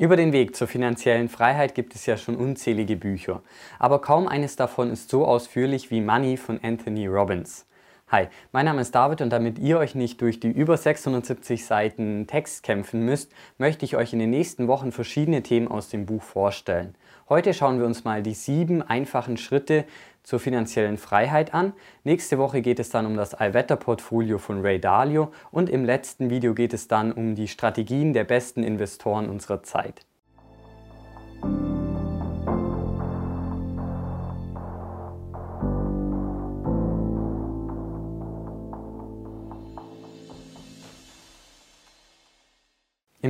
Über den Weg zur finanziellen Freiheit gibt es ja schon unzählige Bücher, aber kaum eines davon ist so ausführlich wie Money von Anthony Robbins. Hi, mein Name ist David und damit ihr euch nicht durch die über 670 Seiten Text kämpfen müsst, möchte ich euch in den nächsten Wochen verschiedene Themen aus dem Buch vorstellen. Heute schauen wir uns mal die sieben einfachen Schritte zur finanziellen Freiheit an. Nächste Woche geht es dann um das Allwetterportfolio von Ray Dalio und im letzten Video geht es dann um die Strategien der besten Investoren unserer Zeit.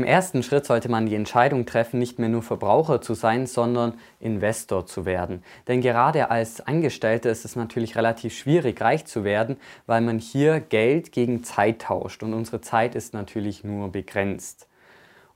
Im ersten Schritt sollte man die Entscheidung treffen, nicht mehr nur Verbraucher zu sein, sondern Investor zu werden. Denn gerade als Angestellter ist es natürlich relativ schwierig, reich zu werden, weil man hier Geld gegen Zeit tauscht und unsere Zeit ist natürlich nur begrenzt.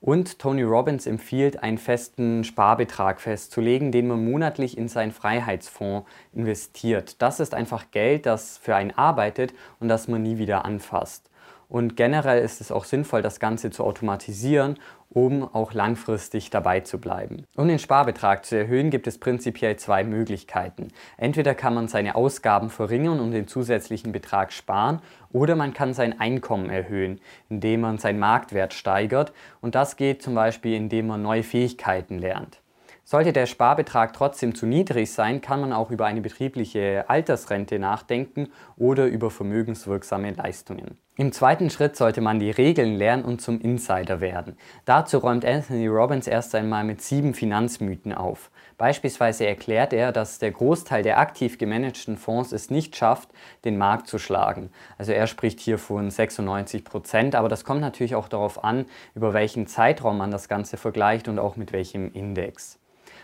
Und Tony Robbins empfiehlt, einen festen Sparbetrag festzulegen, den man monatlich in seinen Freiheitsfonds investiert. Das ist einfach Geld, das für einen arbeitet und das man nie wieder anfasst. Und generell ist es auch sinnvoll, das Ganze zu automatisieren, um auch langfristig dabei zu bleiben. Um den Sparbetrag zu erhöhen, gibt es prinzipiell zwei Möglichkeiten. Entweder kann man seine Ausgaben verringern und den zusätzlichen Betrag sparen, oder man kann sein Einkommen erhöhen, indem man seinen Marktwert steigert. Und das geht zum Beispiel, indem man neue Fähigkeiten lernt. Sollte der Sparbetrag trotzdem zu niedrig sein, kann man auch über eine betriebliche Altersrente nachdenken oder über vermögenswirksame Leistungen. Im zweiten Schritt sollte man die Regeln lernen und zum Insider werden. Dazu räumt Anthony Robbins erst einmal mit sieben Finanzmythen auf. Beispielsweise erklärt er, dass der Großteil der aktiv gemanagten Fonds es nicht schafft, den Markt zu schlagen. Also er spricht hier von 96 Prozent, aber das kommt natürlich auch darauf an, über welchen Zeitraum man das Ganze vergleicht und auch mit welchem Index.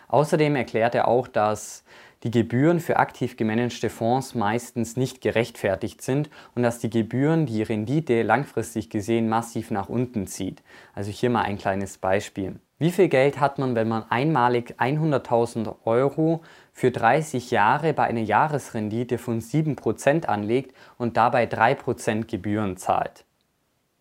Außerdem erklärt er auch, dass die Gebühren für aktiv gemanagte Fonds meistens nicht gerechtfertigt sind und dass die Gebühren die Rendite langfristig gesehen massiv nach unten zieht. Also hier mal ein kleines Beispiel. Wie viel Geld hat man, wenn man einmalig 100.000 Euro für 30 Jahre bei einer Jahresrendite von 7% anlegt und dabei 3% Gebühren zahlt?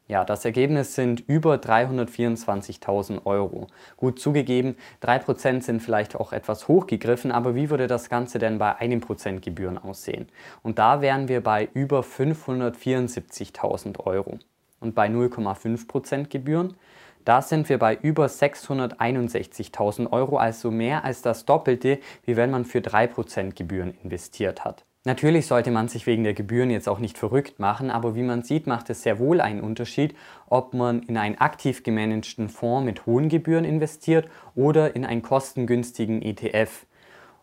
Ja, das Ergebnis sind über 324.000 Euro. Gut zugegeben, 3% sind vielleicht auch etwas hochgegriffen, aber wie würde das Ganze denn bei einem Prozent Gebühren aussehen? Und da wären wir bei über 574.000 Euro. Und bei 0,5% Gebühren, da sind wir bei über 661.000 Euro, also mehr als das Doppelte, wie wenn man für 3% Gebühren investiert hat. Natürlich sollte man sich wegen der Gebühren jetzt auch nicht verrückt machen, aber wie man sieht, macht es sehr wohl einen Unterschied, ob man in einen aktiv gemanagten Fonds mit hohen Gebühren investiert oder in einen kostengünstigen ETF.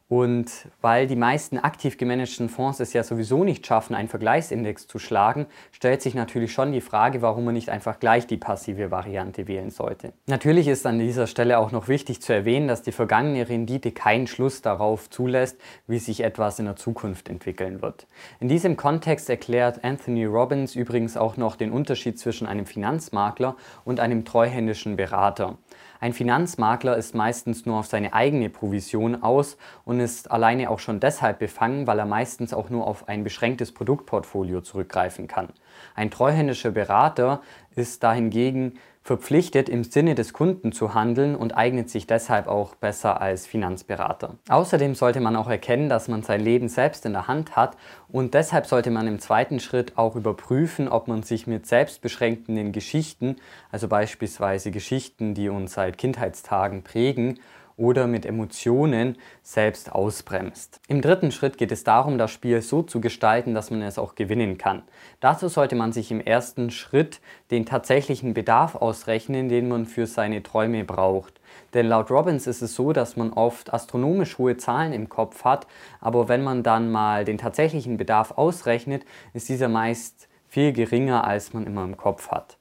Und weil die meisten aktiv gemanagten Fonds es ja sowieso nicht schaffen, einen Vergleichsindex zu schlagen, stellt sich natürlich schon die Frage, warum man nicht einfach gleich die passive Variante wählen sollte. Natürlich ist an dieser Stelle auch noch wichtig zu erwähnen, dass die vergangene Rendite keinen Schluss darauf zulässt, wie sich etwas in der Zukunft entwickeln wird. In diesem Kontext erklärt Anthony Robbins übrigens auch noch den Unterschied zwischen einem Finanzmakler und einem treuhändischen Berater. Ein Finanzmakler ist meistens nur auf seine eigene Provision aus und ist alleine auch schon deshalb befangen, weil er meistens auch nur auf ein beschränktes Produktportfolio zurückgreifen kann. Ein treuhändischer Berater ist dahingegen verpflichtet, im Sinne des Kunden zu handeln und eignet sich deshalb auch besser als Finanzberater. Außerdem sollte man auch erkennen, dass man sein Leben selbst in der Hand hat und deshalb sollte man im zweiten Schritt auch überprüfen, ob man sich mit selbstbeschränkenden Geschichten, also beispielsweise Geschichten, die uns seit Kindheitstagen prägen, oder mit Emotionen selbst ausbremst. Im dritten Schritt geht es darum, das Spiel so zu gestalten, dass man es auch gewinnen kann. Dazu sollte man sich im ersten Schritt den tatsächlichen Bedarf ausrechnen, den man für seine Träume braucht. Denn laut Robbins ist es so, dass man oft astronomisch hohe Zahlen im Kopf hat, aber wenn man dann mal den tatsächlichen Bedarf ausrechnet, ist dieser meist viel geringer, als man immer im Kopf hat.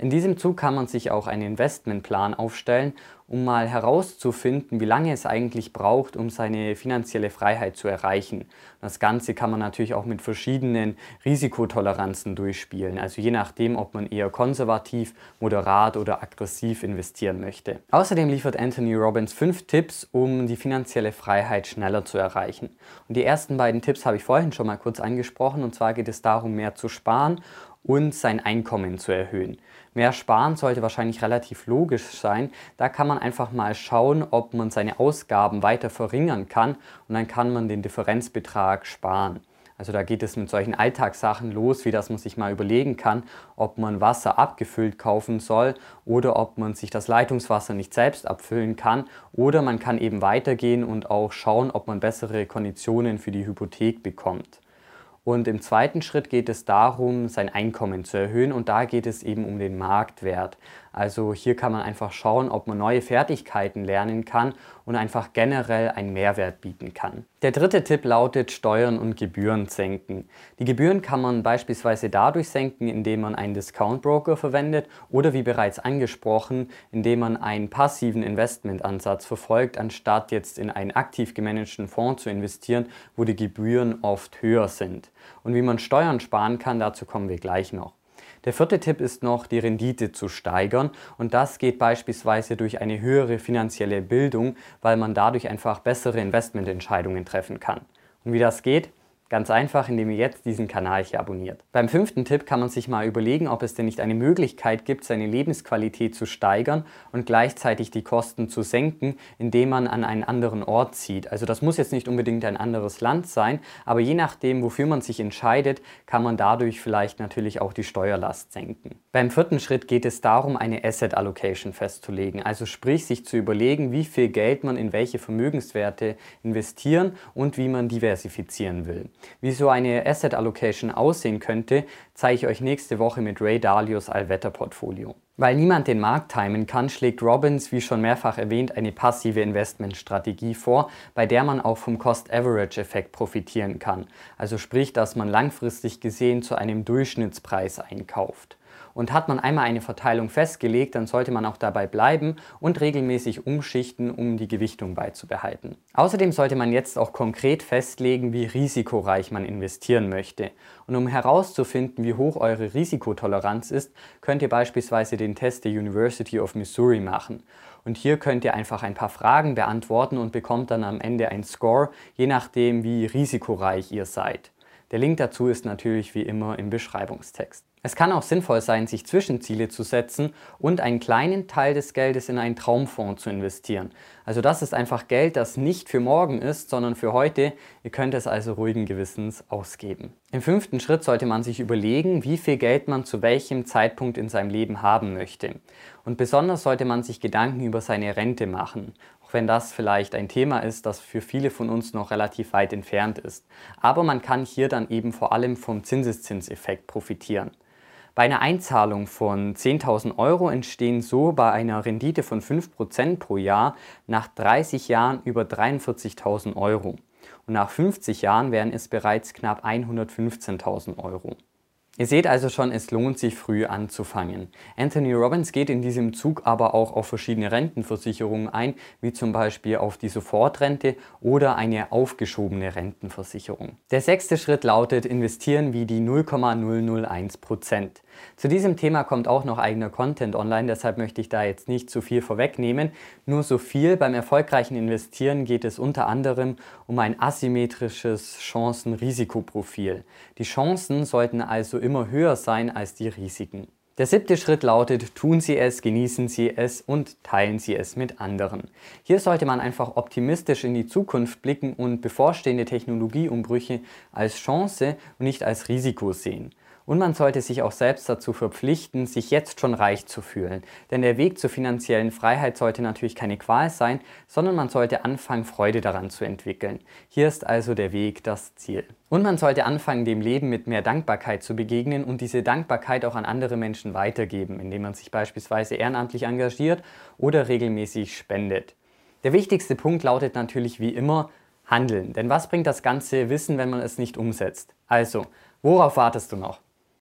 In diesem Zug kann man sich auch einen Investmentplan aufstellen, um mal herauszufinden, wie lange es eigentlich braucht, um seine finanzielle Freiheit zu erreichen. Das Ganze kann man natürlich auch mit verschiedenen Risikotoleranzen durchspielen, also je nachdem, ob man eher konservativ, moderat oder aggressiv investieren möchte. Außerdem liefert Anthony Robbins fünf Tipps, um die finanzielle Freiheit schneller zu erreichen. Und die ersten beiden Tipps habe ich vorhin schon mal kurz angesprochen, und zwar geht es darum, mehr zu sparen und sein Einkommen zu erhöhen. Mehr sparen sollte wahrscheinlich relativ logisch sein. Da kann man einfach mal schauen, ob man seine Ausgaben weiter verringern kann und dann kann man den Differenzbetrag sparen. Also da geht es mit solchen Alltagssachen los, wie dass man sich mal überlegen kann, ob man Wasser abgefüllt kaufen soll oder ob man sich das Leitungswasser nicht selbst abfüllen kann. Oder man kann eben weitergehen und auch schauen, ob man bessere Konditionen für die Hypothek bekommt. Und im zweiten Schritt geht es darum, sein Einkommen zu erhöhen und da geht es eben um den Marktwert. Also hier kann man einfach schauen, ob man neue Fertigkeiten lernen kann und einfach generell einen Mehrwert bieten kann. Der dritte Tipp lautet Steuern und Gebühren senken. Die Gebühren kann man beispielsweise dadurch senken, indem man einen Discount Broker verwendet oder wie bereits angesprochen, indem man einen passiven Investmentansatz verfolgt, anstatt jetzt in einen aktiv gemanagten Fonds zu investieren, wo die Gebühren oft höher sind. Und wie man Steuern sparen kann, dazu kommen wir gleich noch. Der vierte Tipp ist noch, die Rendite zu steigern und das geht beispielsweise durch eine höhere finanzielle Bildung, weil man dadurch einfach bessere Investmententscheidungen treffen kann. Und wie das geht, Ganz einfach, indem ihr jetzt diesen Kanal hier abonniert. Beim fünften Tipp kann man sich mal überlegen, ob es denn nicht eine Möglichkeit gibt, seine Lebensqualität zu steigern und gleichzeitig die Kosten zu senken, indem man an einen anderen Ort zieht. Also das muss jetzt nicht unbedingt ein anderes Land sein, aber je nachdem, wofür man sich entscheidet, kann man dadurch vielleicht natürlich auch die Steuerlast senken. Beim vierten Schritt geht es darum, eine Asset Allocation festzulegen, also sprich sich zu überlegen, wie viel Geld man in welche Vermögenswerte investieren und wie man diversifizieren will. Wie so eine Asset Allocation aussehen könnte, zeige ich euch nächste Woche mit Ray Dalios Allwetter-Portfolio. Weil niemand den Markt timen kann, schlägt Robbins, wie schon mehrfach erwähnt, eine passive Investmentstrategie vor, bei der man auch vom Cost-Average-Effekt profitieren kann. Also sprich, dass man langfristig gesehen zu einem Durchschnittspreis einkauft. Und hat man einmal eine Verteilung festgelegt, dann sollte man auch dabei bleiben und regelmäßig umschichten, um die Gewichtung beizubehalten. Außerdem sollte man jetzt auch konkret festlegen, wie risikoreich man investieren möchte. Und um herauszufinden, wie hoch eure Risikotoleranz ist, könnt ihr beispielsweise den Test der University of Missouri machen. Und hier könnt ihr einfach ein paar Fragen beantworten und bekommt dann am Ende ein Score, je nachdem, wie risikoreich ihr seid. Der Link dazu ist natürlich wie immer im Beschreibungstext. Es kann auch sinnvoll sein, sich Zwischenziele zu setzen und einen kleinen Teil des Geldes in einen Traumfonds zu investieren. Also das ist einfach Geld, das nicht für morgen ist, sondern für heute. Ihr könnt es also ruhigen Gewissens ausgeben. Im fünften Schritt sollte man sich überlegen, wie viel Geld man zu welchem Zeitpunkt in seinem Leben haben möchte. Und besonders sollte man sich Gedanken über seine Rente machen auch wenn das vielleicht ein Thema ist, das für viele von uns noch relativ weit entfernt ist. Aber man kann hier dann eben vor allem vom Zinseszinseffekt profitieren. Bei einer Einzahlung von 10.000 Euro entstehen so bei einer Rendite von 5% pro Jahr nach 30 Jahren über 43.000 Euro. Und nach 50 Jahren wären es bereits knapp 115.000 Euro. Ihr seht also schon, es lohnt sich früh anzufangen. Anthony Robbins geht in diesem Zug aber auch auf verschiedene Rentenversicherungen ein, wie zum Beispiel auf die Sofortrente oder eine aufgeschobene Rentenversicherung. Der sechste Schritt lautet investieren wie die 0,001%. Zu diesem Thema kommt auch noch eigener Content online, deshalb möchte ich da jetzt nicht zu viel vorwegnehmen. Nur so viel, beim erfolgreichen Investieren geht es unter anderem um ein asymmetrisches Chancen-Risikoprofil. Die Chancen sollten also immer höher sein als die Risiken. Der siebte Schritt lautet, tun Sie es, genießen Sie es und teilen Sie es mit anderen. Hier sollte man einfach optimistisch in die Zukunft blicken und bevorstehende Technologieumbrüche als Chance und nicht als Risiko sehen. Und man sollte sich auch selbst dazu verpflichten, sich jetzt schon reich zu fühlen. Denn der Weg zur finanziellen Freiheit sollte natürlich keine Qual sein, sondern man sollte anfangen, Freude daran zu entwickeln. Hier ist also der Weg das Ziel. Und man sollte anfangen, dem Leben mit mehr Dankbarkeit zu begegnen und diese Dankbarkeit auch an andere Menschen weitergeben, indem man sich beispielsweise ehrenamtlich engagiert oder regelmäßig spendet. Der wichtigste Punkt lautet natürlich wie immer, handeln. Denn was bringt das ganze Wissen, wenn man es nicht umsetzt? Also, worauf wartest du noch?